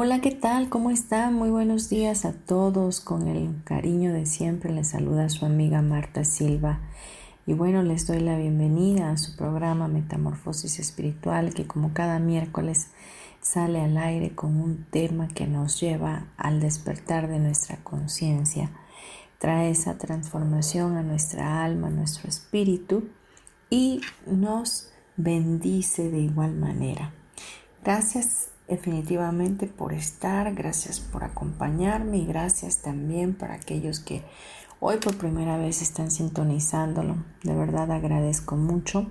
Hola, ¿qué tal? ¿Cómo están? Muy buenos días a todos. Con el cariño de siempre les saluda su amiga Marta Silva. Y bueno, les doy la bienvenida a su programa Metamorfosis Espiritual que como cada miércoles sale al aire con un tema que nos lleva al despertar de nuestra conciencia. Trae esa transformación a nuestra alma, a nuestro espíritu y nos bendice de igual manera. Gracias definitivamente por estar, gracias por acompañarme y gracias también para aquellos que hoy por primera vez están sintonizándolo. De verdad agradezco mucho.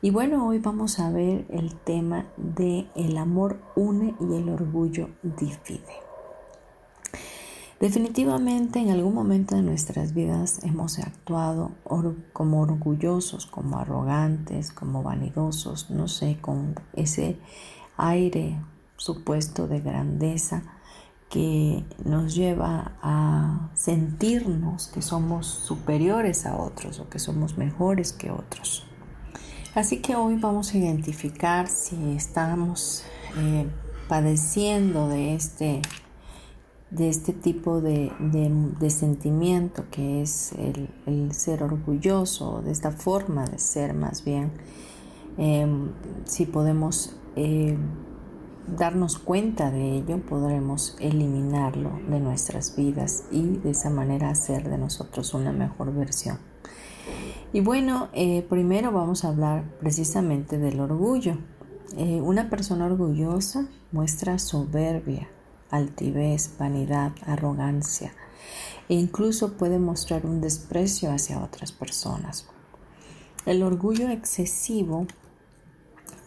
Y bueno, hoy vamos a ver el tema de el amor une y el orgullo divide. Definitivamente en algún momento de nuestras vidas hemos actuado como orgullosos, como arrogantes, como vanidosos, no sé, con ese aire supuesto de grandeza que nos lleva a sentirnos que somos superiores a otros o que somos mejores que otros. Así que hoy vamos a identificar si estamos eh, padeciendo de este, de este tipo de, sentimiento que es el, ser orgulloso, de esta forma de ser más bien, em, si podemos eh, darnos cuenta de ello, podremos eliminarlo de nuestras vidas y de esa manera hacer de nosotros una mejor versión. Y bueno, eh, primero vamos a hablar precisamente del orgullo. Eh, una persona orgullosa muestra soberbia, altivez, vanidad, arrogancia e incluso puede mostrar un desprecio hacia otras personas. El orgullo excesivo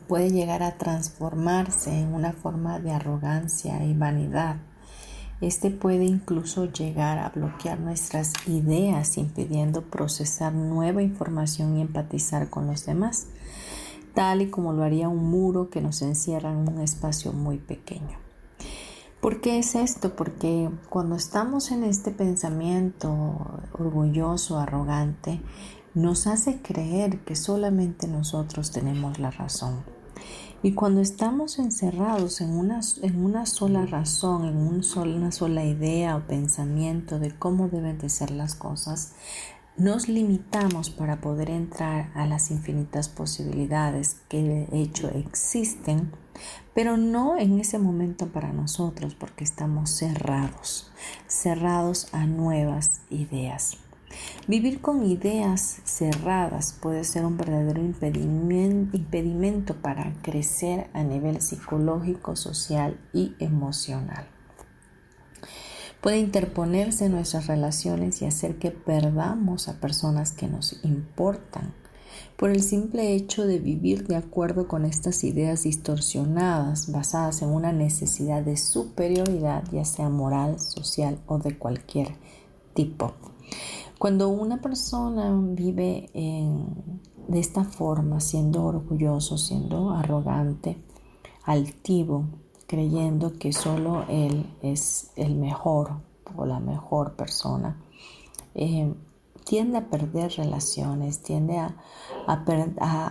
puede llegar a transformarse en una forma de arrogancia y vanidad. Este puede incluso llegar a bloquear nuestras ideas, impidiendo procesar nueva información y empatizar con los demás, tal y como lo haría un muro que nos encierra en un espacio muy pequeño. ¿Por qué es esto? Porque cuando estamos en este pensamiento orgulloso, arrogante, nos hace creer que solamente nosotros tenemos la razón y cuando estamos encerrados en una, en una sola razón, en un una sola idea o pensamiento de cómo deben de ser las cosas, nos limitamos para poder entrar a las infinitas posibilidades que de hecho existen, pero no en ese momento para nosotros porque estamos cerrados, cerrados a nuevas ideas. Vivir con ideas cerradas puede ser un verdadero impedimento para crecer a nivel psicológico, social y emocional. Puede interponerse en nuestras relaciones y hacer que perdamos a personas que nos importan por el simple hecho de vivir de acuerdo con estas ideas distorsionadas basadas en una necesidad de superioridad, ya sea moral, social o de cualquier tipo. Cuando una persona vive de esta forma, siendo orgulloso, siendo arrogante, altivo, creyendo que solo él es el mejor o la mejor persona, eh, tiende a perder relaciones, tiende a,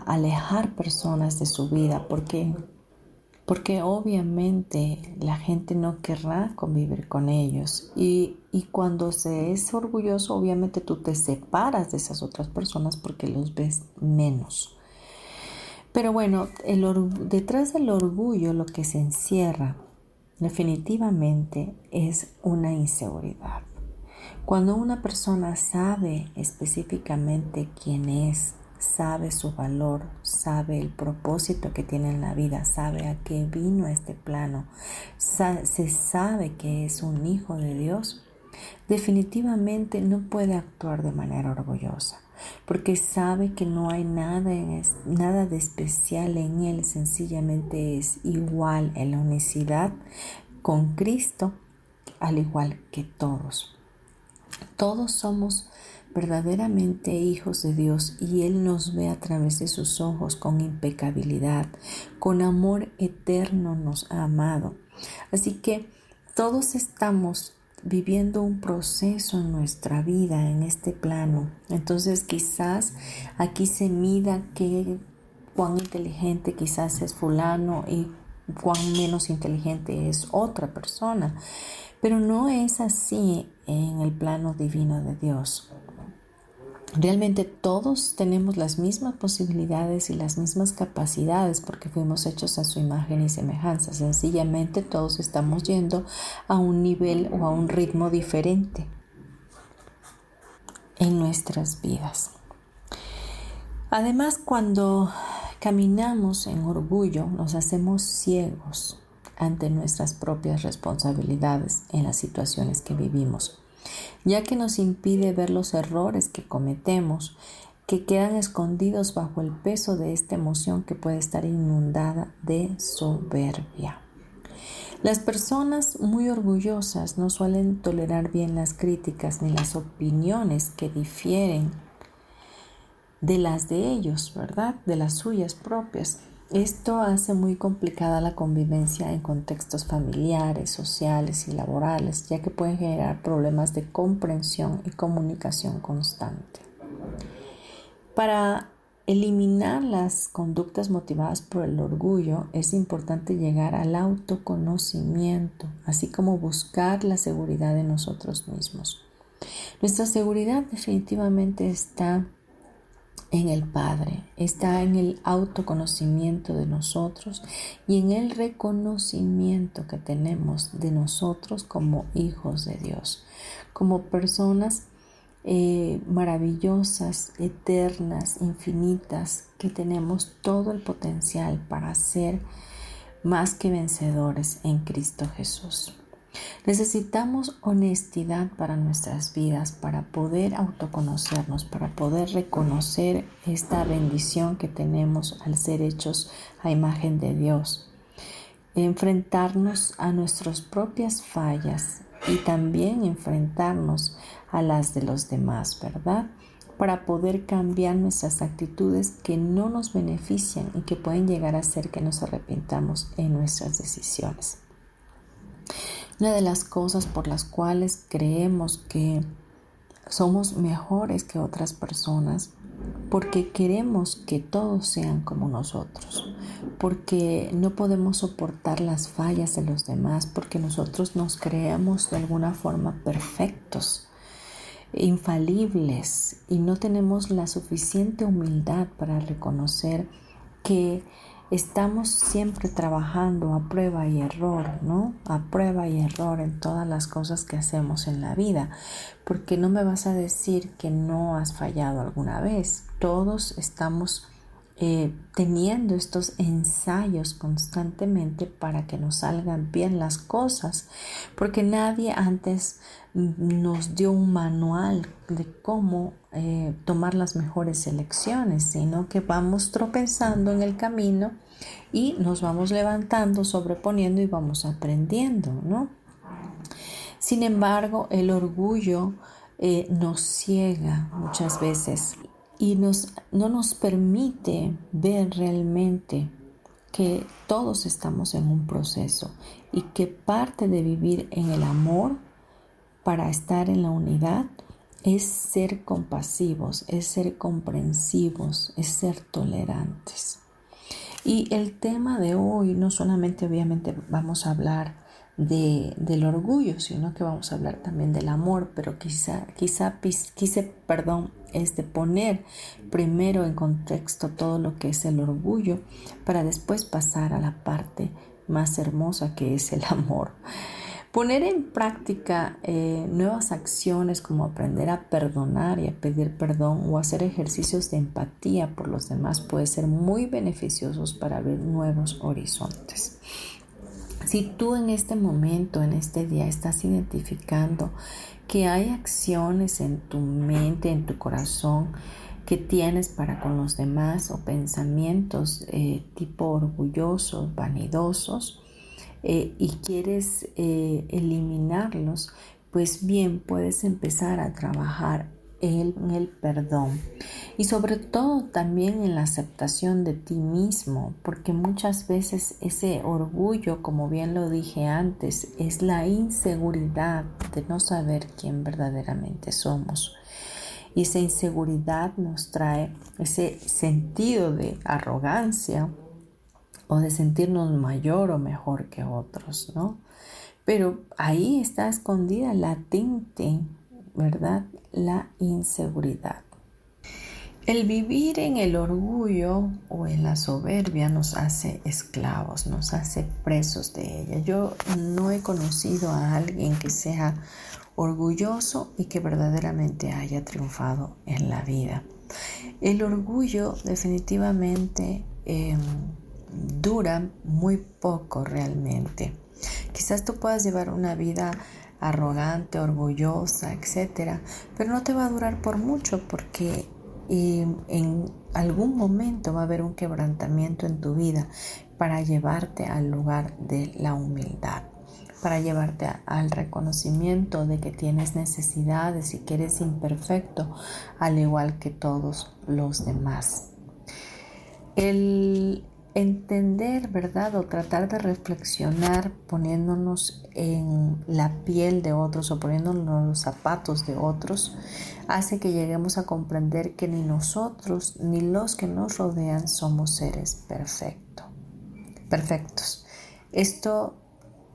alejar personas de su vida porque porque obviamente la gente no querrá convivir con ellos y, cuando se es orgulloso obviamente tú te separas de esas otras personas porque los ves menos. Pero bueno, detrás del orgullo lo que se encierra definitivamente es una inseguridad. Cuando una persona sabe específicamente quién es, sabe su valor, sabe el propósito que tiene en la vida, sabe a qué vino a este plano, se sabe que es un hijo de Dios, definitivamente no puede actuar de manera orgullosa, porque sabe que no hay nada, nada de especial en él, sencillamente es igual en la unicidad con Cristo, al igual que todos. Todos somos verdaderamente hijos de Dios y Él nos ve a través de sus ojos con impecabilidad, con amor eterno nos ha amado. Así que todos estamos viviendo un proceso en nuestra vida, en este plano. Entonces quizás aquí se mida que cuán inteligente quizás es fulano y cuán menos inteligente es otra persona. Pero no es así en el plano divino de Dios. Realmente todos tenemos las mismas posibilidades y las mismas capacidades porque fuimos hechos a su imagen y semejanza. Sencillamente todos estamos yendo a un nivel o a un ritmo diferente en nuestras vidas. Además, cuando caminamos en orgullo, nos hacemos ciegos ante nuestras propias responsabilidades en las situaciones que vivimos ya que nos impide ver los errores que cometemos, que quedan escondidos bajo el peso de esta emoción que puede estar inundada de soberbia. Las personas muy orgullosas no suelen tolerar bien las críticas ni las opiniones que difieren de las de ellos, ¿verdad? De las suyas propias. Esto hace muy complicada la convivencia en contextos familiares, sociales y laborales, ya que pueden generar problemas de comprensión y comunicación constante. Para eliminar las conductas motivadas por el orgullo, es importante llegar al autoconocimiento, así como buscar la seguridad de nosotros mismos. Nuestra seguridad definitivamente está en el Padre, está en el autoconocimiento de nosotros y en el reconocimiento que tenemos de nosotros como hijos de Dios, como personas eh, maravillosas, eternas, infinitas, que tenemos todo el potencial para ser más que vencedores en Cristo Jesús. Necesitamos honestidad para nuestras vidas, para poder autoconocernos, para poder reconocer esta bendición que tenemos al ser hechos a imagen de Dios. Enfrentarnos a nuestras propias fallas y también enfrentarnos a las de los demás, ¿verdad? Para poder cambiar nuestras actitudes que no nos benefician y que pueden llegar a ser que nos arrepintamos en nuestras decisiones. Una de las cosas por las cuales creemos que somos mejores que otras personas porque queremos que todos sean como nosotros, porque no podemos soportar las fallas de los demás, porque nosotros nos creemos de alguna forma perfectos, infalibles y no tenemos la suficiente humildad para reconocer que estamos siempre trabajando a prueba y error, ¿no? A prueba y error en todas las cosas que hacemos en la vida, porque no me vas a decir que no has fallado alguna vez. Todos estamos eh, teniendo estos ensayos constantemente para que nos salgan bien las cosas, porque nadie antes nos dio un manual de cómo eh, tomar las mejores elecciones, sino que vamos tropezando en el camino y nos vamos levantando, sobreponiendo y vamos aprendiendo, ¿no? Sin embargo, el orgullo eh, nos ciega muchas veces y nos, no nos permite ver realmente que todos estamos en un proceso y que parte de vivir en el amor para estar en la unidad es ser compasivos, es ser comprensivos, es ser tolerantes. Y el tema de hoy no solamente obviamente vamos a hablar de, del orgullo, sino que vamos a hablar también del amor, pero quizá, quizá quise, perdón, este, poner primero en contexto todo lo que es el orgullo para después pasar a la parte más hermosa que es el amor. Poner en práctica eh, nuevas acciones como aprender a perdonar y a pedir perdón o hacer ejercicios de empatía por los demás puede ser muy beneficiosos para ver nuevos horizontes. Si tú en este momento, en este día, estás identificando que hay acciones en tu mente, en tu corazón, que tienes para con los demás o pensamientos eh, tipo orgullosos, vanidosos, eh, y quieres eh, eliminarlos, pues bien puedes empezar a trabajar en el perdón y sobre todo también en la aceptación de ti mismo, porque muchas veces ese orgullo, como bien lo dije antes, es la inseguridad de no saber quién verdaderamente somos. Y esa inseguridad nos trae ese sentido de arrogancia, o de sentirnos mayor o mejor que otros, ¿no? Pero ahí está escondida, latente, ¿verdad? La inseguridad. El vivir en el orgullo o en la soberbia nos hace esclavos, nos hace presos de ella. Yo no he conocido a alguien que sea orgulloso y que verdaderamente haya triunfado en la vida. El orgullo definitivamente em, dura muy poco realmente. Quizás tú puedas llevar una vida arrogante, orgullosa, etcétera, pero no te va a durar por mucho porque en algún momento va a haber un quebrantamiento en tu vida para llevarte al lugar de la humildad, para llevarte al reconocimiento de que tienes necesidades y que eres imperfecto, al igual que todos los demás. El, entender, ¿verdad? O tratar de reflexionar poniéndonos en la piel de otros o poniéndonos los zapatos de otros, hace que lleguemos a comprender que ni nosotros ni los que nos rodean somos seres perfectos. Perfectos. Esto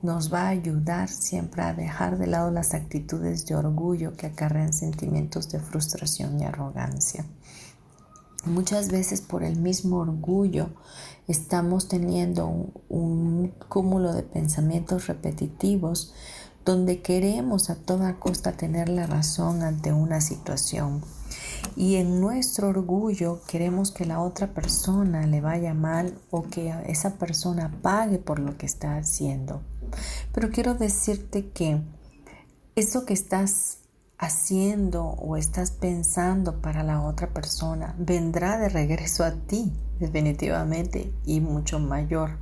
nos va a ayudar siempre a dejar de lado las actitudes de orgullo que acarrean sentimientos de frustración y arrogancia. Muchas veces por el mismo orgullo estamos teniendo un, cúmulo de pensamientos repetitivos donde queremos a toda costa tener la razón ante una situación. Y en nuestro orgullo queremos que la otra persona le vaya mal o que esa persona pague por lo que está haciendo. Pero quiero decirte que eso que estás haciendo o estás pensando para la otra persona vendrá de regreso a ti definitivamente y mucho mayor,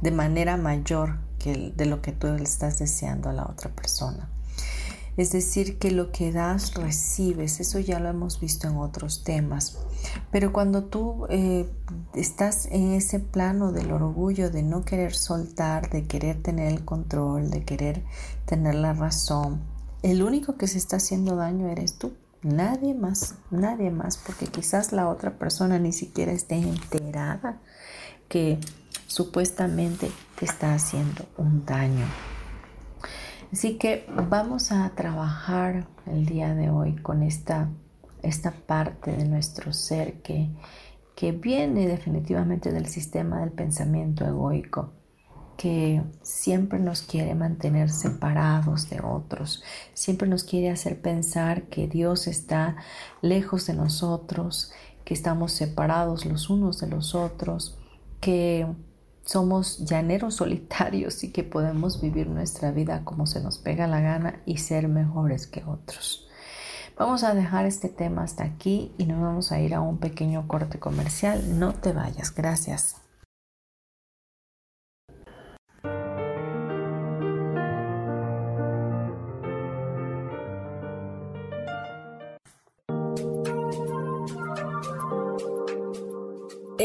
de manera mayor que de lo que tú le estás deseando a la otra persona. Es decir, que lo que das, recibes. Eso ya lo hemos visto en otros temas. Pero cuando tú eh, estás en ese plano del orgullo, de no querer soltar, de querer tener el control, de querer tener la razón, el único que se está haciendo daño eres tú. Nadie más, nadie más, porque quizás la otra persona ni siquiera esté enterada que supuestamente te está haciendo un daño. Así que vamos a trabajar el día de hoy con esta, esta parte de nuestro ser que, que viene definitivamente del sistema del pensamiento egoico que siempre nos quiere mantener separados de otros, siempre nos quiere hacer pensar que Dios está lejos de nosotros, que estamos separados los unos de los otros, que somos llaneros solitarios y que podemos vivir nuestra vida como se nos pega la gana y ser mejores que otros. Vamos a dejar este tema hasta aquí y nos vamos a ir a un pequeño corte comercial. No te vayas, gracias.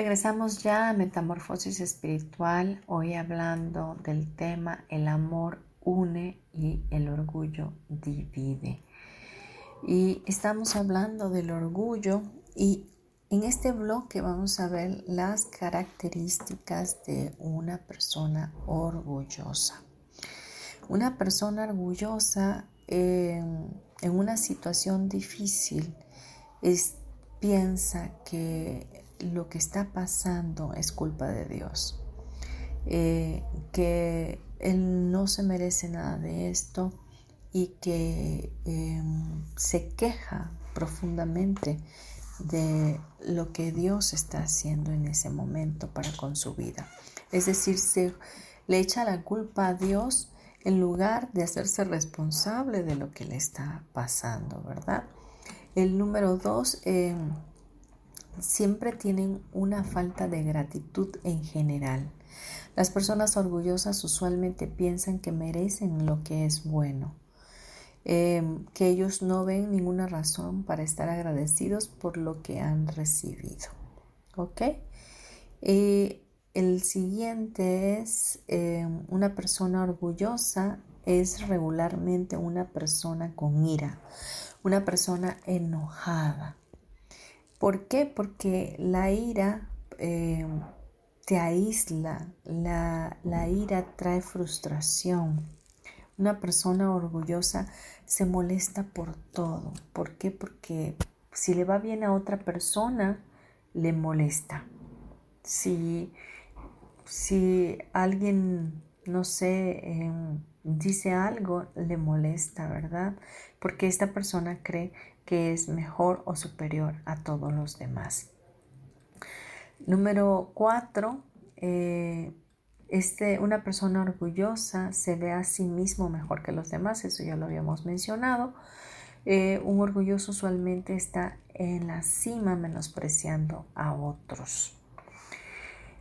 Regresamos ya a Metamorfosis Espiritual, hoy hablando del tema El amor une y el orgullo divide. Y estamos hablando del orgullo y en este bloque vamos a ver las características de una persona orgullosa. Una persona orgullosa en una situación difícil piensa que lo que está pasando es culpa de Dios, eh, que Él no se merece nada de esto y que em, se queja profundamente de lo que Dios está haciendo en ese momento para con su vida. Es decir, se le echa la culpa a Dios en lugar de hacerse responsable de lo que le está pasando, ¿verdad? El número dos, em, siempre tienen una falta de gratitud en general. Las personas orgullosas usualmente piensan que merecen lo que es bueno, em, que ellos no ven ninguna razón para estar agradecidos por lo que han recibido. ¿Ok? el siguiente es em, una persona orgullosa es regularmente una persona con ira, una persona enojada. ¿Por qué? Porque la ira eh, te aísla, la, la ira trae frustración. Una persona orgullosa se molesta por todo. ¿Por qué? Porque si le va bien a otra persona, le molesta. Si, si alguien, no sé, em, dice algo, le molesta, ¿verdad? Porque esta persona cree que es mejor o superior a todos los demás. Número cuatro, eh, este, una persona orgullosa se ve a sí mismo mejor que los demás, eso ya lo habíamos mencionado. Eh, un orgulloso usualmente está en la cima menospreciando a otros.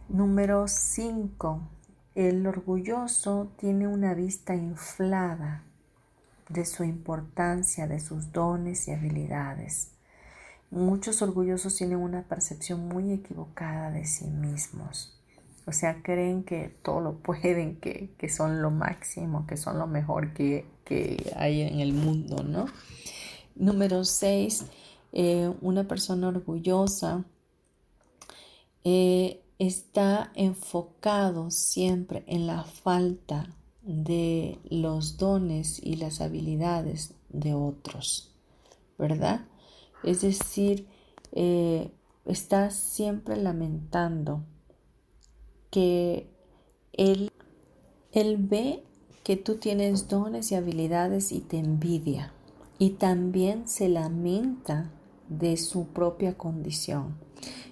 Número 5. El orgulloso tiene una vista inflada de su importancia, de sus dones y habilidades. Muchos orgullosos tienen una percepción muy equivocada de sí mismos. O sea, creen que todo lo pueden, que, son lo máximo, que son lo mejor que, hay en el mundo, ¿no? Número seis, eh, una persona orgullosa eh, está enfocado siempre en la falta de los dones y las habilidades de otros, ¿verdad? Es decir, eh, estás siempre lamentando que él, él ve que tú tienes dones y habilidades y te envidia y también se lamenta de su propia condición.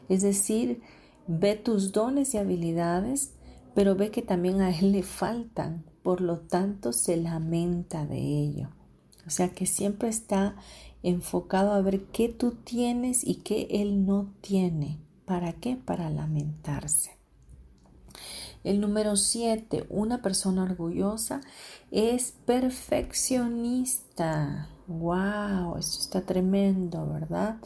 Es decir, ve tus dones y habilidades, pero ve que también a él le faltan por lo tanto se lamenta de ello. O sea que siempre está enfocado a ver qué tú tienes y qué él no tiene. ¿Para qué? Para lamentarse. El número siete, una persona orgullosa es perfeccionista. ¡Wow! Esto está tremendo, ¿verdad?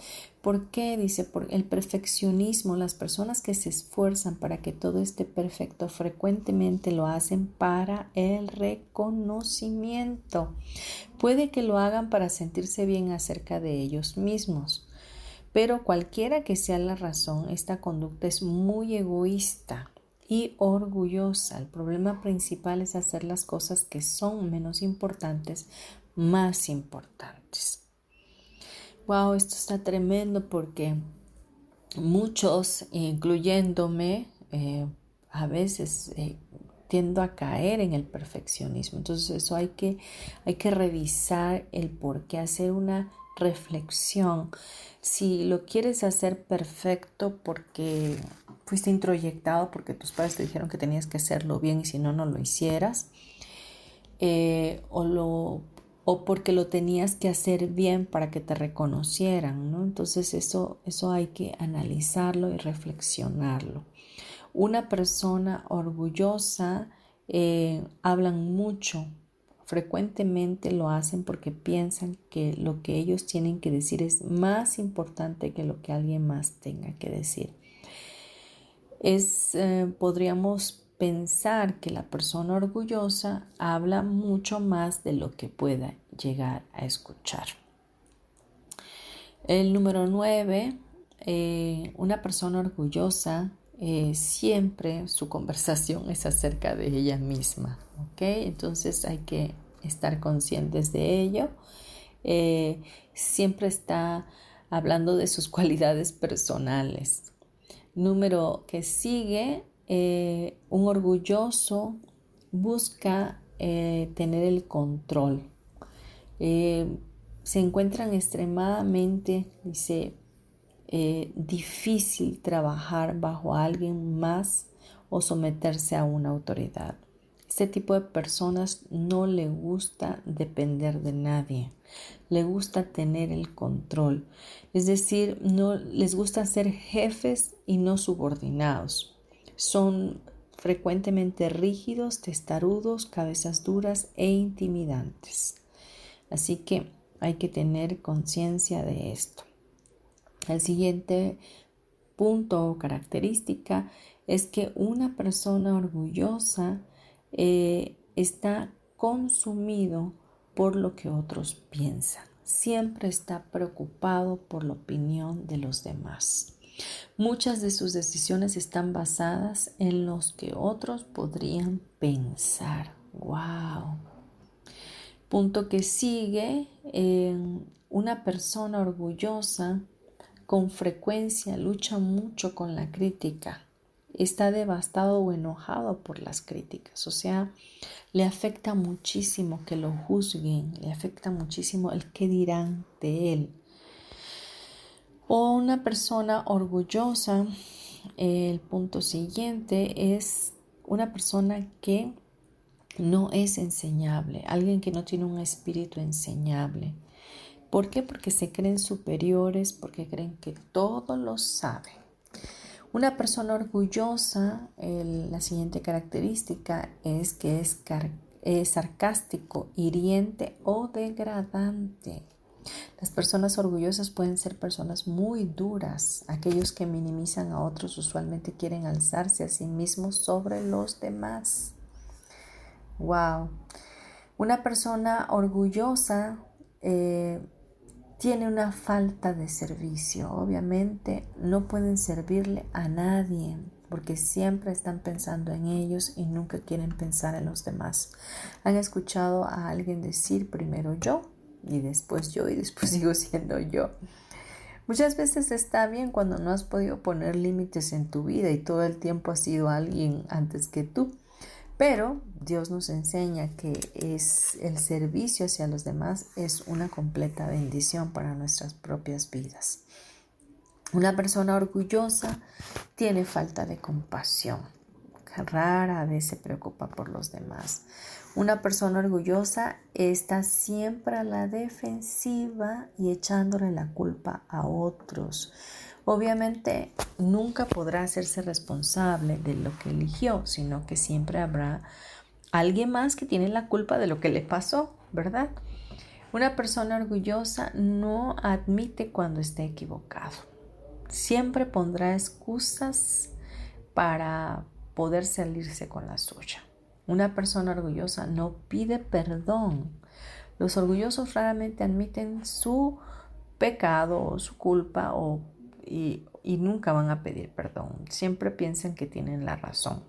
¿Por qué? Dice, por el perfeccionismo, las personas que se esfuerzan para que todo esté perfecto frecuentemente lo hacen para el reconocimiento. Puede que lo hagan para sentirse bien acerca de ellos mismos, pero cualquiera que sea la razón, esta conducta es muy egoísta y orgullosa. El problema principal es hacer las cosas que son menos importantes más importantes. Wow, esto está tremendo porque muchos, incluyéndome, eh, a veces eh, tiendo a caer en el perfeccionismo. Entonces eso hay que, hay que revisar el por qué, hacer una reflexión. Si lo quieres hacer perfecto porque fuiste introyectado, porque tus padres te dijeron que tenías que hacerlo bien y si no, no lo hicieras, eh, o lo o porque lo tenías que hacer bien para que te reconocieran, ¿no? Entonces eso, eso hay que analizarlo y reflexionarlo. Una persona orgullosa eh, hablan mucho, frecuentemente lo hacen porque piensan que lo que ellos tienen que decir es más importante que lo que alguien más tenga que decir. Es, eh, podríamos pensar que la persona orgullosa habla mucho más de lo que pueda llegar a escuchar. El número nueve, eh, una persona orgullosa eh, siempre su conversación es acerca de ella misma, ¿ok? Entonces hay que estar conscientes de ello. Eh, siempre está hablando de sus cualidades personales. Número que sigue, eh, un orgulloso busca eh, tener el control. Eh, se encuentran extremadamente, dice, difícil trabajar bajo alguien más o someterse a una autoridad. Este tipo de personas no le gusta depender de nadie, le gusta tener el control, es decir, no les gusta ser jefes y no subordinados. Son frecuentemente rígidos, testarudos, cabezas duras e intimidantes. Así que hay que tener conciencia de esto. El siguiente punto o característica es que una persona orgullosa eh, está consumido por lo que otros piensan. Siempre está preocupado por la opinión de los demás. Muchas de sus decisiones están basadas en los que otros podrían pensar. ¡Wow! Punto que sigue, una persona orgullosa con frecuencia lucha mucho con la crítica. Está devastado o enojado por las críticas. O sea, le afecta muchísimo que lo juzguen, le afecta muchísimo el qué dirán de él. O una persona orgullosa, el punto siguiente es una persona que no es enseñable, alguien que no tiene un espíritu enseñable. ¿Por qué? Porque se creen superiores, porque creen que todo lo saben. Una persona orgullosa, la siguiente característica es que es, es sarcástico, hiriente o degradante. Las personas orgullosas pueden ser personas muy duras. Aquellos que minimizan a otros usualmente quieren alzarse a sí mismos sobre los demás. Wow. Una persona orgullosa eh, tiene una falta de servicio. Obviamente no pueden servirle a nadie porque siempre están pensando en ellos y nunca quieren pensar en los demás. ¿Han escuchado a alguien decir primero yo? Y después yo y después sigo siendo yo. Muchas veces está bien cuando no has podido poner límites en tu vida y todo el tiempo ha sido alguien antes que tú. Pero Dios nos enseña que es el servicio hacia los demás es una completa bendición para nuestras propias vidas. Una persona orgullosa tiene falta de compasión. Rara vez se preocupa por los demás. Una persona orgullosa está siempre a la defensiva y echándole la culpa a otros. Obviamente nunca podrá hacerse responsable de lo que eligió, sino que siempre habrá alguien más que tiene la culpa de lo que le pasó, ¿verdad? Una persona orgullosa no admite cuando esté equivocado. Siempre pondrá excusas para poder salirse con la suya. Una persona orgullosa no pide perdón. Los orgullosos raramente admiten su pecado o su culpa y, nunca van a pedir perdón. Siempre piensan que tienen la razón.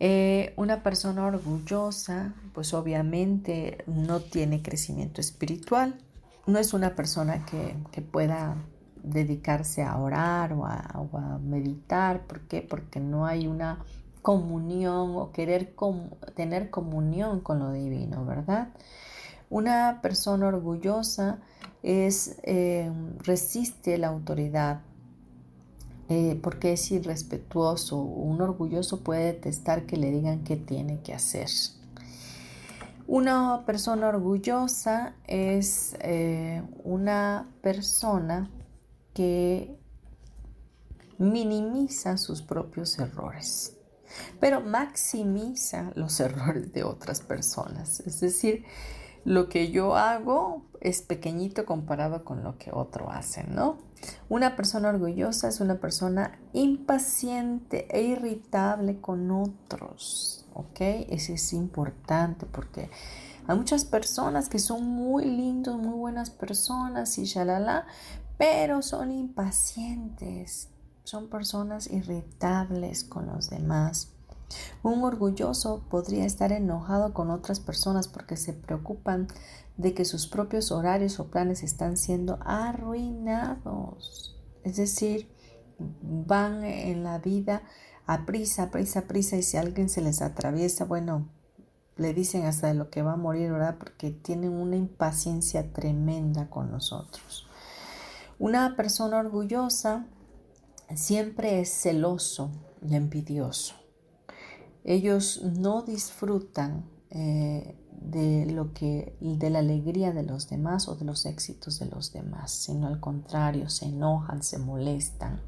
Eh, una persona orgullosa, pues obviamente no tiene crecimiento espiritual, no es una persona que, pueda dedicarse a orar o a, meditar. ¿Por qué? Porque no hay una comunión o querer tener comunión con lo divino, ¿verdad? Una persona orgullosa es, eh, resiste la autoridad eh, porque es irrespetuoso. Un orgulloso puede detestar que le digan qué tiene que hacer. Una persona orgullosa es eh, una persona que minimiza sus propios errores, pero maximiza los errores de otras personas. Es decir, lo que yo hago es pequeñito comparado con lo que otro hace, ¿no? Una persona orgullosa es una persona impaciente e irritable con otros, ¿ok? Eso es importante porque hay muchas personas que son muy lindos, muy buenas personas y shalala, pero son impacientes, son personas irritables con los demás. Un orgulloso podría estar enojado con otras personas porque se preocupan de que sus propios horarios o planes están siendo arruinados. Es decir, van en la vida a prisa, prisa, prisa y si alguien se les atraviesa, bueno, le dicen hasta de lo que va a morir, ¿verdad? Porque tienen una impaciencia tremenda con nosotros. Una persona orgullosa siempre es celoso y envidioso. Ellos no disfrutan eh, de lo que de la alegría de los demás o de los éxitos de los demás, sino al contrario, se enojan, se molestan.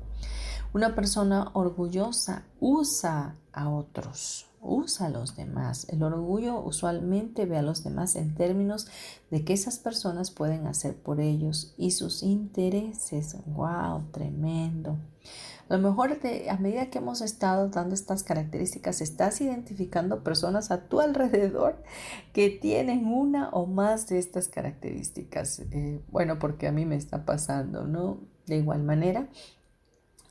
Una persona orgullosa usa a otros, usa a los demás. El orgullo usualmente ve a los demás en términos de que esas personas pueden hacer por ellos y sus intereses. ¡Wow! Tremendo. A lo mejor a medida que hemos estado dando estas características, estás identificando personas a tu alrededor que tienen una o más de estas características. Eh, bueno, porque a mí me está pasando, ¿no? De igual manera.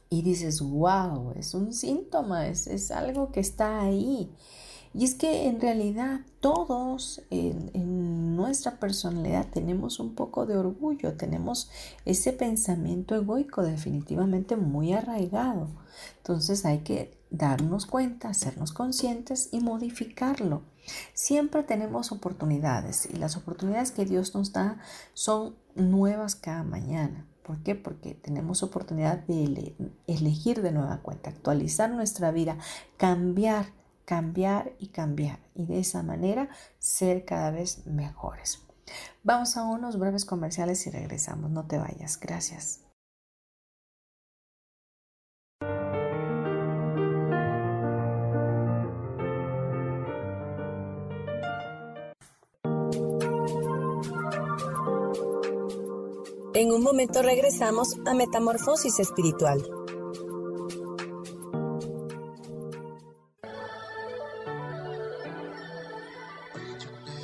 Y dices, wow, es un síntoma, es, es algo que está ahí. Y es que en realidad todos en, nuestra personalidad tenemos un poco de orgullo, tenemos ese pensamiento egoico definitivamente muy arraigado. Entonces hay que darnos cuenta, hacernos conscientes y modificarlo. Siempre tenemos oportunidades y las oportunidades que Dios nos da son nuevas cada mañana. ¿Por qué? Porque tenemos oportunidad de elegir de nueva cuenta, actualizar nuestra vida, cambiar cambiar y cambiar y de esa manera ser cada vez mejores. Vamos a unos breves comerciales y regresamos. No te vayas. Gracias. En un momento regresamos a Metamorfosis Espiritual.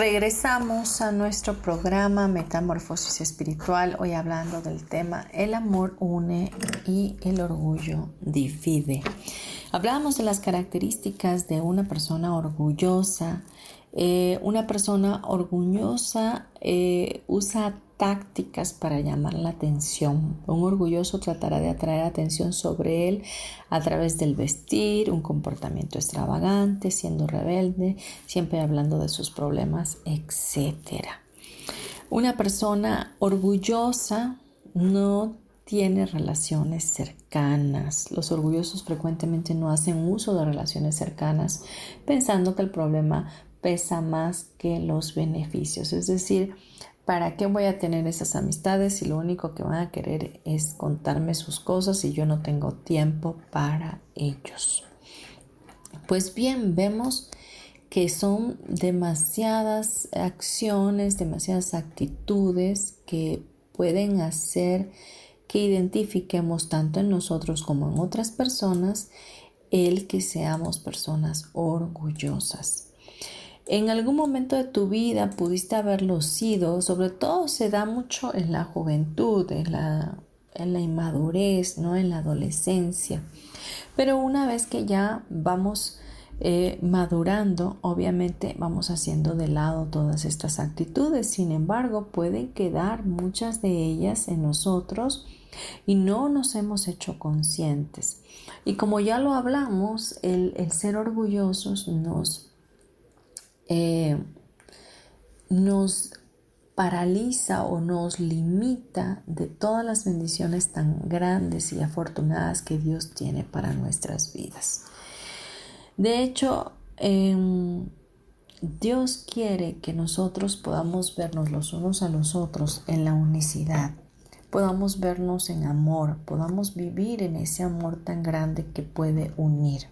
Regresamos a nuestro programa Metamorfosis Espiritual, hoy hablando del tema El amor une y el orgullo divide. Hablábamos de las características de una persona orgullosa. Eh, una persona orgullosa eh, usa tácticas para llamar la atención. Un orgulloso tratará de atraer atención sobre él a través del vestir, un comportamiento extravagante, siendo rebelde, siempre hablando de sus problemas, etc. Una persona orgullosa no tiene relaciones cercanas. Los orgullosos frecuentemente no hacen uso de relaciones cercanas pensando que el problema pesa más que los beneficios. Es decir, ¿Para qué voy a tener esas amistades si lo único que van a querer es contarme sus cosas y yo no tengo tiempo para ellos? Pues bien, vemos que son demasiadas acciones, demasiadas actitudes que pueden hacer que identifiquemos tanto en nosotros como en otras personas el que seamos personas orgullosas en algún momento de tu vida pudiste haberlo sido, sobre todo se da mucho en la juventud, en la, en la inmadurez, ¿no? en la adolescencia. Pero una vez que ya vamos eh, madurando, obviamente vamos haciendo de lado todas estas actitudes. Sin embargo, pueden quedar muchas de ellas en nosotros y no nos hemos hecho conscientes. Y como ya lo hablamos, el, el ser orgullosos nos eh, nos paraliza o nos limita de todas las bendiciones tan grandes y afortunadas que Dios tiene para nuestras vidas. De hecho, em, Dios quiere que nosotros podamos vernos los unos a los otros en la unicidad, podamos vernos en amor, podamos vivir en ese amor tan grande que puede unir.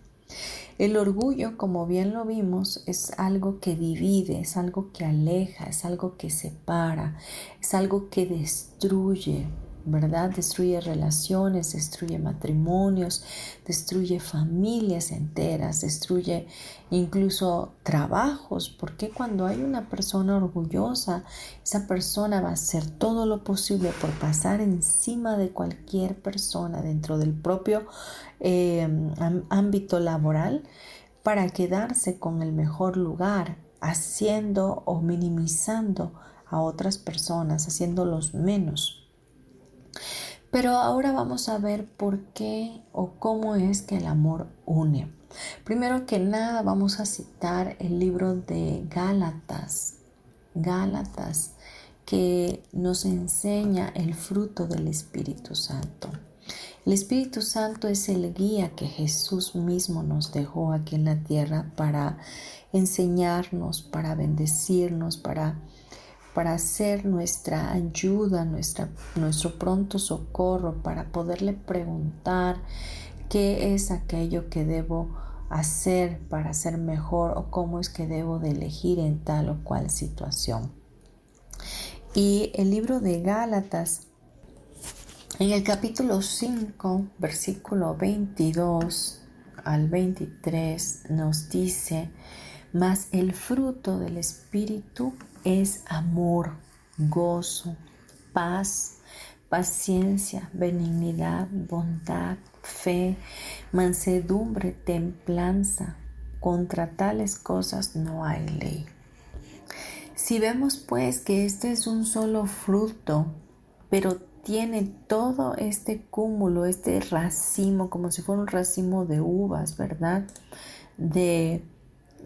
El orgullo, como bien lo vimos, es algo que divide, es algo que aleja, es algo que separa, es algo que destruye, ¿verdad? Destruye relaciones, destruye matrimonios, destruye familias enteras, destruye incluso trabajos, porque cuando hay una persona orgullosa, esa persona va a hacer todo lo posible por pasar encima de cualquier persona dentro del propio eh, ámbito laboral para quedarse con el mejor lugar, haciendo o minimizando a otras personas, haciéndolos menos. Pero ahora vamos a ver por qué o cómo es que el amor une. Primero que nada vamos a citar el libro de Gálatas, Gálatas, que nos enseña el fruto del Espíritu Santo. El Espíritu Santo es el guía que Jesús mismo nos dejó aquí en la tierra para enseñarnos, para bendecirnos, para para hacer nuestra ayuda, nuestra, nuestro pronto socorro, para poderle preguntar qué es aquello que debo hacer para ser mejor o cómo es que debo de elegir en tal o cual situación. Y el libro de Gálatas, en el capítulo 5, versículo 22 al 23, nos dice, mas el fruto del Espíritu es amor, gozo, paz, paciencia, benignidad, bondad, fe, mansedumbre, templanza. Contra tales cosas no hay ley. Si vemos pues que este es un solo fruto, pero tiene todo este cúmulo, este racimo, como si fuera un racimo de uvas, ¿verdad? De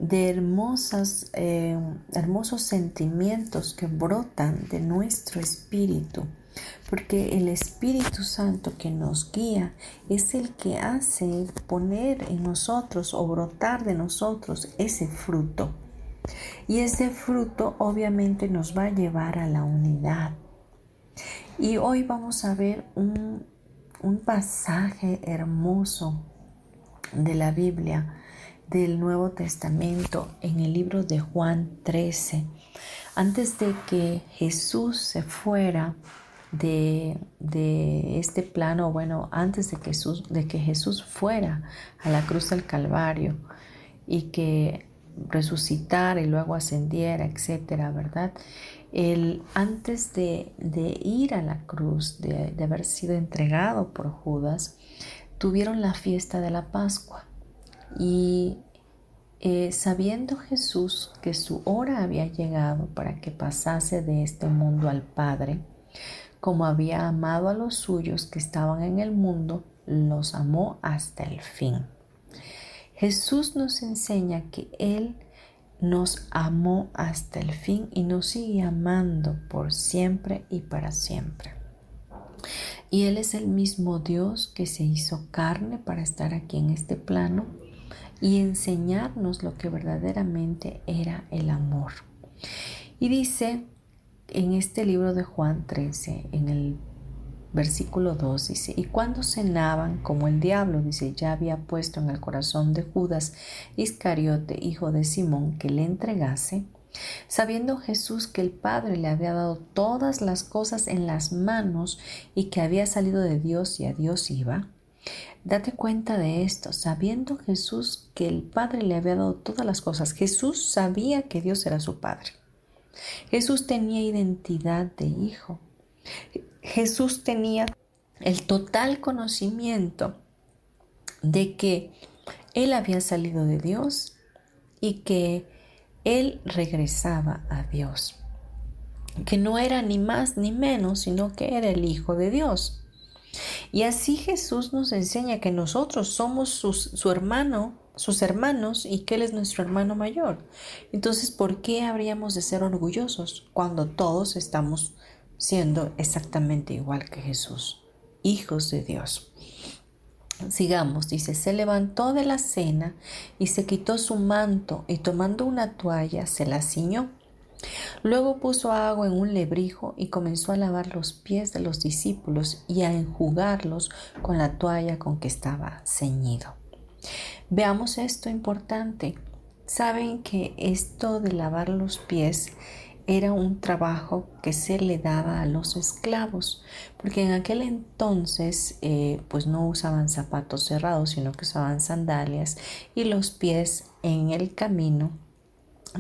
de hermosas, eh, hermosos sentimientos que brotan de nuestro espíritu, porque el Espíritu Santo que nos guía es el que hace poner en nosotros o brotar de nosotros ese fruto. Y ese fruto obviamente nos va a llevar a la unidad. Y hoy vamos a ver un, un pasaje hermoso de la Biblia del Nuevo Testamento en el libro de Juan 13. Antes de que Jesús se fuera de, este plano, bueno, antes de que, Jesús, de que Jesús fuera a la cruz del Calvario y que resucitara y luego ascendiera, etcétera, ¿verdad? El, antes de, ir a la cruz, de, de haber sido entregado por Judas, tuvieron la fiesta de la Pascua. Y eh, sabiendo Jesús que su hora había llegado para que pasase de este mundo al Padre, como había amado a los suyos que estaban en el mundo, los amó hasta el fin. Jesús nos enseña que Él nos amó hasta el fin y nos sigue amando por siempre y para siempre. Y Él es el mismo Dios que se hizo carne para estar aquí en este plano y enseñarnos lo que verdaderamente era el amor. Y dice en este libro de Juan 13, en el versículo 2, dice, y cuando cenaban como el diablo, dice, ya había puesto en el corazón de Judas Iscariote, hijo de Simón, que le entregase, Sabiendo Jesús que el Padre le había dado todas las cosas en las manos y que había salido de Dios y a Dios iba, Date cuenta de esto, sabiendo Jesús que el Padre le había dado todas las cosas. Jesús sabía que Dios era su Padre. Jesús tenía identidad de hijo. Jesús tenía el total conocimiento de que Él había salido de Dios y que Él regresaba a Dios. Que no era ni más ni menos, sino que era el Hijo de Dios. Y así Jesús nos enseña que nosotros somos su hermano, sus hermanos y que Él es nuestro hermano mayor. Entonces, ¿por qué habríamos de ser orgullosos cuando todos estamos siendo exactamente igual que Jesús, hijos de Dios? Sigamos, dice, se levantó de la cena y se quitó su manto y tomando una toalla se la ciñó Luego puso agua en un lebrijo y comenzó a lavar los pies de los discípulos y a enjugarlos con la toalla con que estaba ceñido. Veamos esto importante. Saben que esto de lavar los pies era un trabajo que se le daba a los esclavos, porque en aquel entonces eh, pues no usaban zapatos cerrados, sino que usaban sandalias y los pies en el camino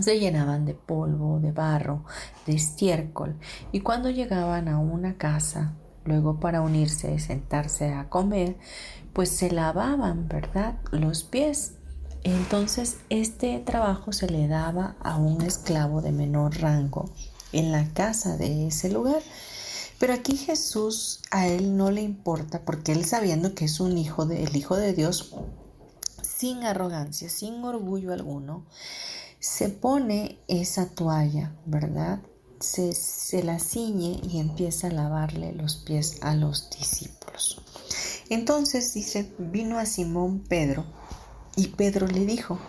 se llenaban de polvo, de barro, de estiércol, y cuando llegaban a una casa, luego para unirse, sentarse a comer, pues se lavaban, ¿verdad?, los pies. Entonces este trabajo se le daba a un esclavo de menor rango en la casa de ese lugar. Pero aquí Jesús a él no le importa porque él sabiendo que es un hijo de, el hijo de Dios, sin arrogancia, sin orgullo alguno, se pone esa toalla, ¿verdad? Se, se, la ciñe y empieza a lavarle los pies a los discípulos. Entonces dice, vino a Simón Pedro y Pedro le dijo,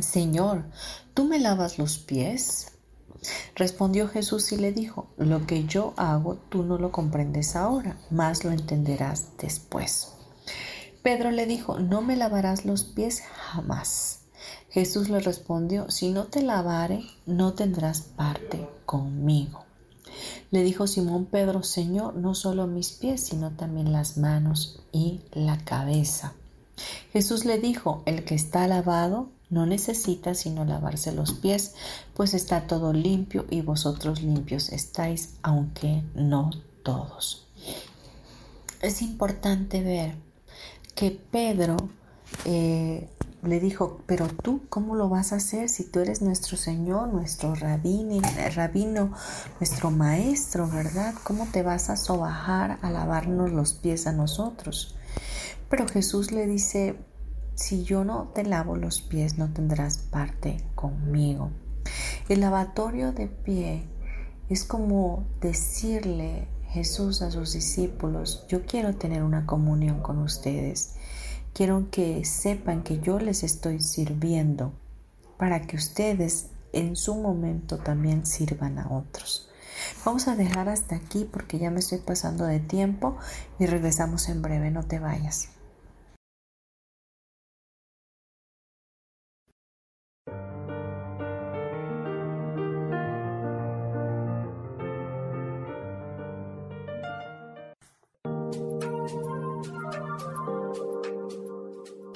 Señor, ¿tú me lavas los pies? Respondió Jesús y le dijo, lo que yo hago tú no lo comprendes ahora, más lo entenderás después. Pedro le dijo, no me lavarás los pies jamás. Jesús le respondió, si no te lavare, no tendrás parte conmigo. Le dijo Simón Pedro, Señor, no solo mis pies, sino también las manos y la cabeza. Jesús le dijo, el que está lavado no necesita sino lavarse los pies, pues está todo limpio y vosotros limpios estáis, aunque no todos. Es importante ver que Pedro eh, le dijo, pero tú, ¿cómo lo vas a hacer si tú eres nuestro Señor, nuestro rabino, rabino, nuestro maestro, ¿verdad? ¿Cómo te vas a sobajar a lavarnos los pies a nosotros? Pero Jesús le dice, si yo no te lavo los pies, no tendrás parte conmigo. El lavatorio de pie es como decirle Jesús a sus discípulos, yo quiero tener una comunión con ustedes. Quiero que sepan que yo les estoy sirviendo para que ustedes en su momento también sirvan a otros. Vamos a dejar hasta aquí porque ya me estoy pasando de tiempo y regresamos en breve, no te vayas.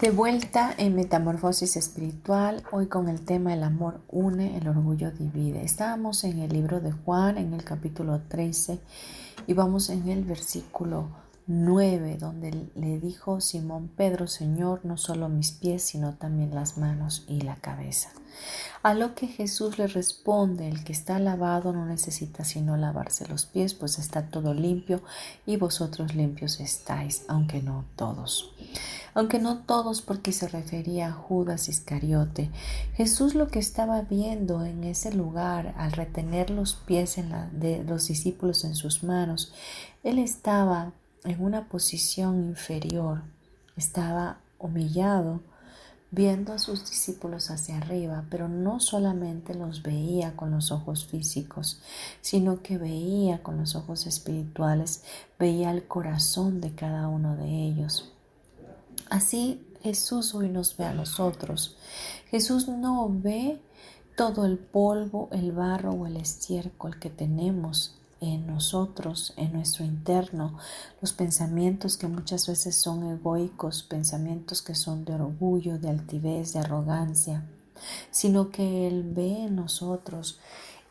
De vuelta en Metamorfosis Espiritual, hoy con el tema El amor une, el orgullo divide. Estábamos en el libro de Juan, en el capítulo 13, y vamos en el versículo 9, donde le dijo Simón Pedro, Señor, no solo mis pies, sino también las manos y la cabeza. A lo que Jesús le responde, el que está lavado no necesita sino lavarse los pies, pues está todo limpio y vosotros limpios estáis, aunque no todos. Aunque no todos porque se refería a Judas Iscariote. Jesús lo que estaba viendo en ese lugar al retener los pies de los discípulos en sus manos, él estaba en una posición inferior, estaba humillado, viendo a sus discípulos hacia arriba, pero no solamente los veía con los ojos físicos, sino que veía con los ojos espirituales, veía el corazón de cada uno de ellos. Así Jesús hoy nos ve a nosotros. Jesús no ve todo el polvo, el barro o el estiércol que tenemos en nosotros, en nuestro interno, los pensamientos que muchas veces son egoicos, pensamientos que son de orgullo, de altivez, de arrogancia, sino que Él ve en nosotros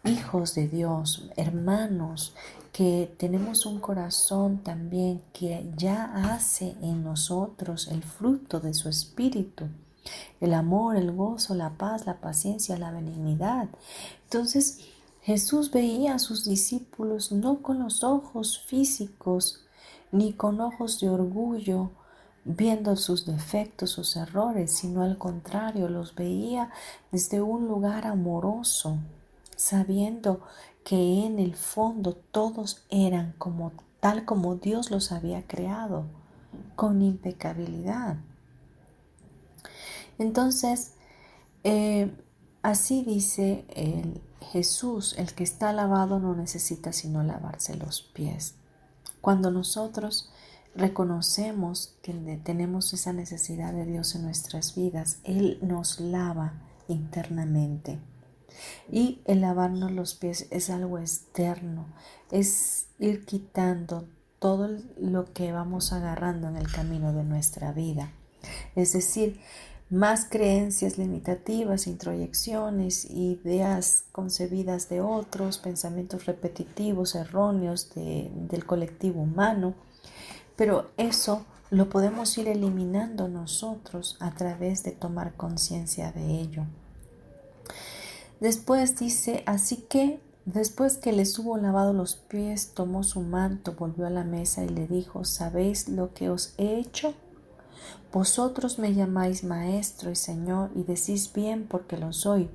hijos de Dios, hermanos, que tenemos un corazón también que ya hace en nosotros el fruto de su espíritu, el amor, el gozo, la paz, la paciencia, la benignidad. Entonces, Jesús veía a sus discípulos no con los ojos físicos ni con ojos de orgullo, viendo sus defectos, sus errores, sino al contrario, los veía desde un lugar amoroso, sabiendo que en el fondo todos eran como tal como Dios los había creado, con impecabilidad. Entonces, eh, así dice el, Jesús, el que está lavado, no necesita sino lavarse los pies. Cuando nosotros reconocemos que tenemos esa necesidad de Dios en nuestras vidas, Él nos lava internamente. Y el lavarnos los pies es algo externo, es ir quitando todo lo que vamos agarrando en el camino de nuestra vida. Es decir, más creencias limitativas, introyecciones, ideas concebidas de otros, pensamientos repetitivos, erróneos del colectivo humano, pero eso lo podemos ir eliminando nosotros a través de tomar conciencia de ello. Después dice, así que después que les hubo lavado los pies, tomó su manto, volvió a la mesa y le dijo, ¿sabéis lo que os he hecho? Vosotros me llamáis Maestro y Señor y decís bien porque lo soy.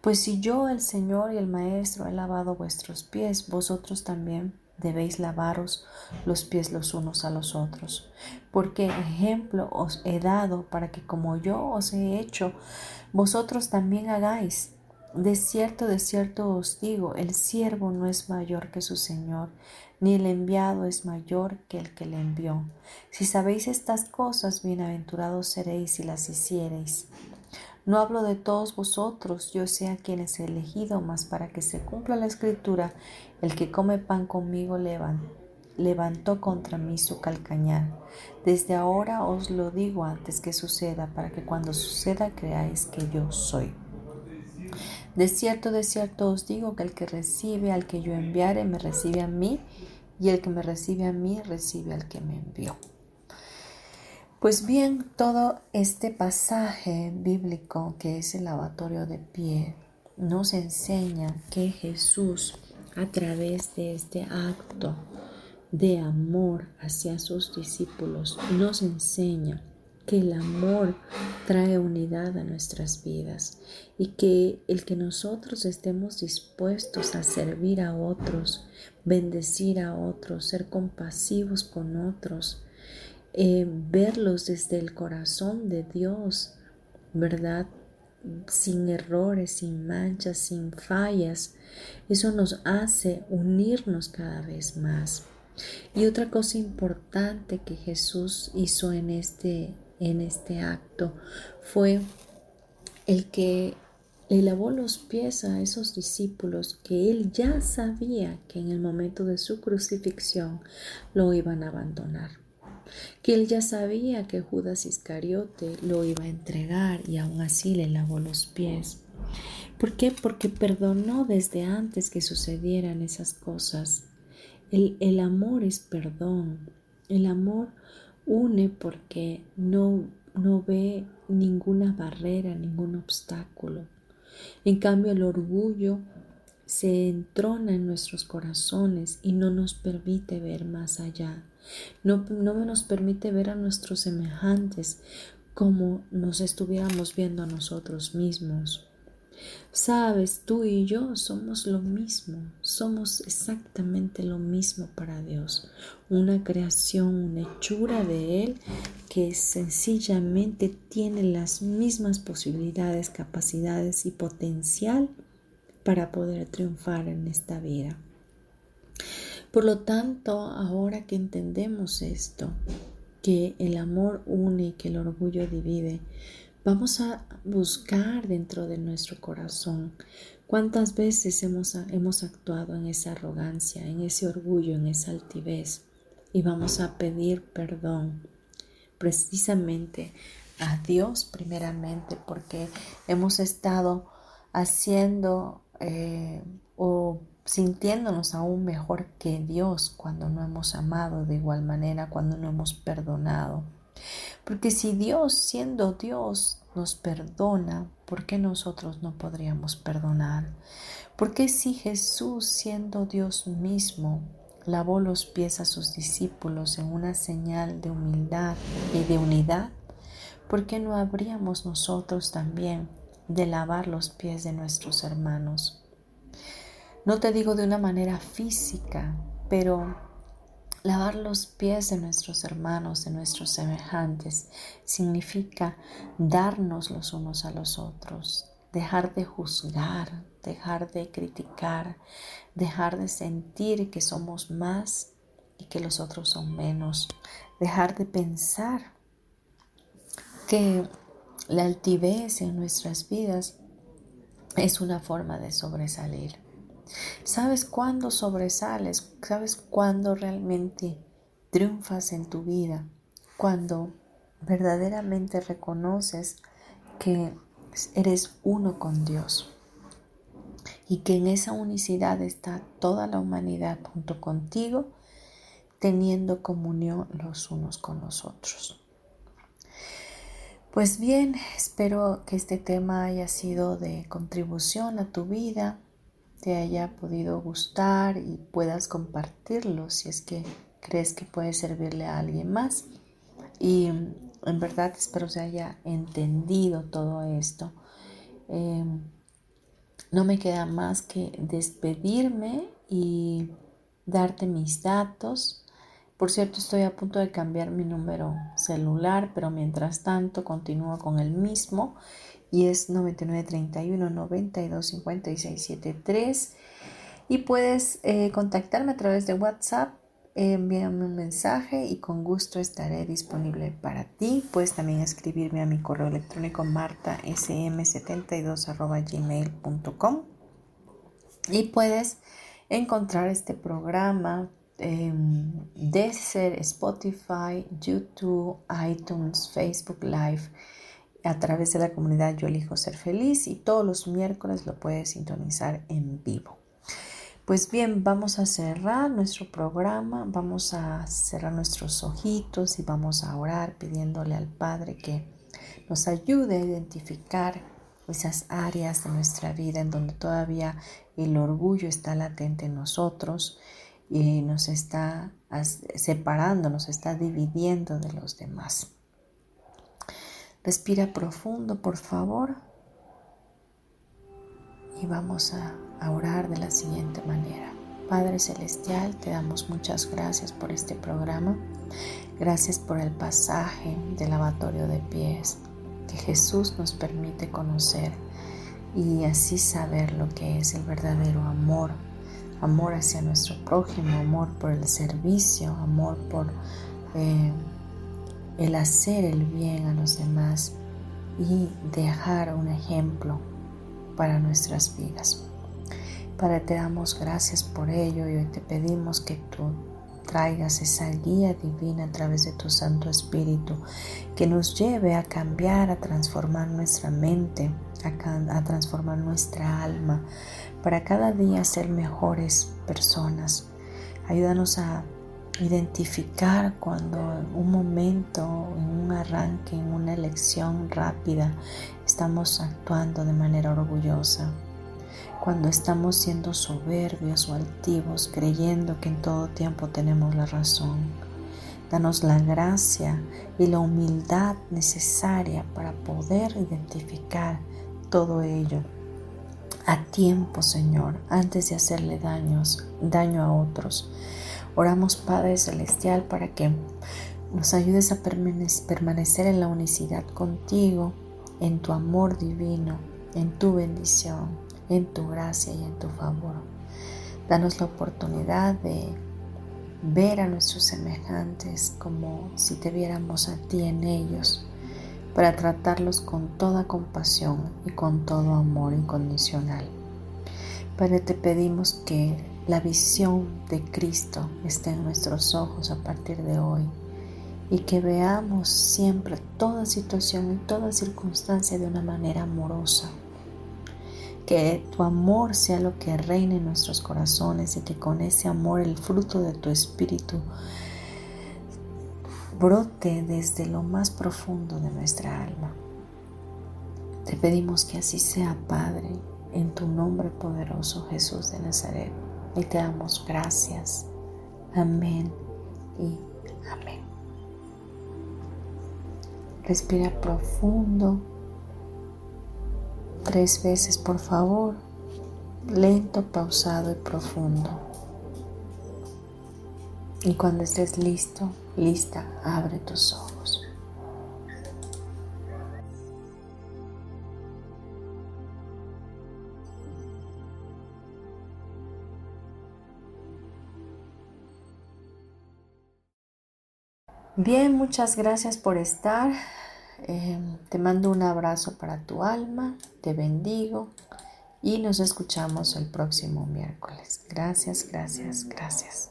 Pues si yo, el Señor y el Maestro, he lavado vuestros pies, vosotros también debéis lavaros los pies los unos a los otros. Porque ejemplo os he dado para que como yo os he hecho, vosotros también hagáis. De cierto, de cierto os digo, el siervo no es mayor que su Señor, ni el enviado es mayor que el que le envió. Si sabéis estas cosas, bienaventurados seréis si las hiciereis. No hablo de todos vosotros, yo sé a quienes he elegido, mas para que se cumpla la escritura, el que come pan conmigo levantó contra mí su calcañar. Desde ahora os lo digo antes que suceda, para que cuando suceda creáis que yo soy. De cierto, de cierto os digo que el que recibe al que yo enviare, me recibe a mí, y el que me recibe a mí, recibe al que me envió. Pues bien, todo este pasaje bíblico que es el lavatorio de pie nos enseña que Jesús a través de este acto de amor hacia sus discípulos nos enseña que el amor trae unidad a nuestras vidas y que el que nosotros estemos dispuestos a servir a otros, bendecir a otros, ser compasivos con otros, eh, verlos desde el corazón de Dios, ¿verdad? Sin errores, sin manchas, sin fallas. Eso nos hace unirnos cada vez más. Y otra cosa importante que Jesús hizo en este en este acto fue el que le lavó los pies a esos discípulos que él ya sabía que en el momento de su crucifixión lo iban a abandonar, que él ya sabía que Judas Iscariote lo iba a entregar y aún así le lavó los pies. ¿Por qué? Porque perdonó desde antes que sucedieran esas cosas. El, el amor es perdón. El amor une porque no, no ve ninguna barrera, ningún obstáculo. En cambio, el orgullo se entrona en nuestros corazones y no nos permite ver más allá. No, no nos permite ver a nuestros semejantes como nos estuviéramos viendo a nosotros mismos. Sabes, tú y yo somos lo mismo, somos exactamente lo mismo para Dios, una creación, una hechura de Él que sencillamente tiene las mismas posibilidades, capacidades y potencial para poder triunfar en esta vida. Por lo tanto, ahora que entendemos esto, que el amor une y que el orgullo divide, Vamos a buscar dentro de nuestro corazón cuántas veces hemos, hemos actuado en esa arrogancia, en ese orgullo, en esa altivez. Y vamos a pedir perdón precisamente a Dios primeramente porque hemos estado haciendo eh, o sintiéndonos aún mejor que Dios cuando no hemos amado de igual manera, cuando no hemos perdonado. Porque si Dios, siendo Dios, nos perdona, ¿por qué nosotros no podríamos perdonar? Porque si Jesús, siendo Dios mismo, lavó los pies a sus discípulos en una señal de humildad y de unidad, ¿por qué no habríamos nosotros también de lavar los pies de nuestros hermanos? No te digo de una manera física, pero Lavar los pies de nuestros hermanos, de nuestros semejantes, significa darnos los unos a los otros, dejar de juzgar, dejar de criticar, dejar de sentir que somos más y que los otros son menos, dejar de pensar que la altivez en nuestras vidas es una forma de sobresalir. ¿Sabes cuándo sobresales? ¿Sabes cuándo realmente triunfas en tu vida? Cuando verdaderamente reconoces que eres uno con Dios y que en esa unicidad está toda la humanidad junto contigo, teniendo comunión los unos con los otros. Pues bien, espero que este tema haya sido de contribución a tu vida te haya podido gustar y puedas compartirlo si es que crees que puede servirle a alguien más. Y en verdad espero se haya entendido todo esto. Em, no me queda más que despedirme y darte mis datos. Por cierto, estoy a punto de cambiar mi número celular, pero mientras tanto continúo con el mismo y es 9931 92 56 73 y puedes eh, contactarme a través de WhatsApp envíame un mensaje y con gusto estaré disponible para ti. Puedes también escribirme a mi correo electrónico martasm72.gmail.com y puedes encontrar este programa en Deezer, Spotify, YouTube, iTunes, Facebook Live a través de la comunidad Yo elijo ser feliz y todos los miércoles lo puedes sintonizar en vivo. Pues bien, vamos a cerrar nuestro programa, vamos a cerrar nuestros ojitos y vamos a orar pidiéndole al Padre que nos ayude a identificar esas áreas de nuestra vida en donde todavía el orgullo está latente en nosotros y nos está separando, nos está dividiendo de los demás. Respira profundo, por favor, y vamos a orar de la siguiente manera. Padre Celestial, te damos muchas gracias por este programa. Gracias por el pasaje del lavatorio de pies que Jesús nos permite conocer y así saber lo que es el verdadero amor. Amor hacia nuestro prójimo, amor por el servicio, amor por eh, el hacer el bien a los demás y dejar un ejemplo para nuestras vidas. Padre, te damos gracias por ello y hoy te pedimos que tú traigas esa guía divina a través de tu Santo Espíritu, que nos lleve a cambiar, a transformar nuestra mente, a, transformar nuestra alma, para cada día ser mejores personas. Ayúdanos a identificar cuando en un momento, en un arranque, en una elección rápida, estamos actuando de manera orgullosa cuando estamos siendo soberbios o altivos, creyendo que en todo tiempo tenemos la razón. Danos la gracia y la humildad necesaria para poder identificar todo ello a tiempo, Señor, antes de hacerle daños, daño a otros. Oramos, Padre Celestial, para que nos ayudes a permanecer en la unicidad contigo, en tu amor divino, en tu bendición en tu gracia y en tu favor. Danos la oportunidad de ver a nuestros semejantes como si te viéramos a ti en ellos, para tratarlos con toda compasión y con todo amor incondicional. Padre, te pedimos que la visión de Cristo esté en nuestros ojos a partir de hoy y que veamos siempre toda situación y toda circunstancia de una manera amorosa que tu amor sea lo que reine en nuestros corazones y que con ese amor el fruto de tu espíritu brote desde lo más profundo de nuestra alma. Te pedimos que así sea, Padre, en tu nombre poderoso Jesús de Nazaret. Y te damos gracias. Amén y amén. Respira profundo tres veces, por favor, lento, pausado y profundo. Y cuando estés listo, lista, abre tus ojos. Bien, muchas gracias por estar. Em, te mando un abrazo para tu alma, te bendigo y nos escuchamos el próximo miércoles. Gracias, gracias, gracias.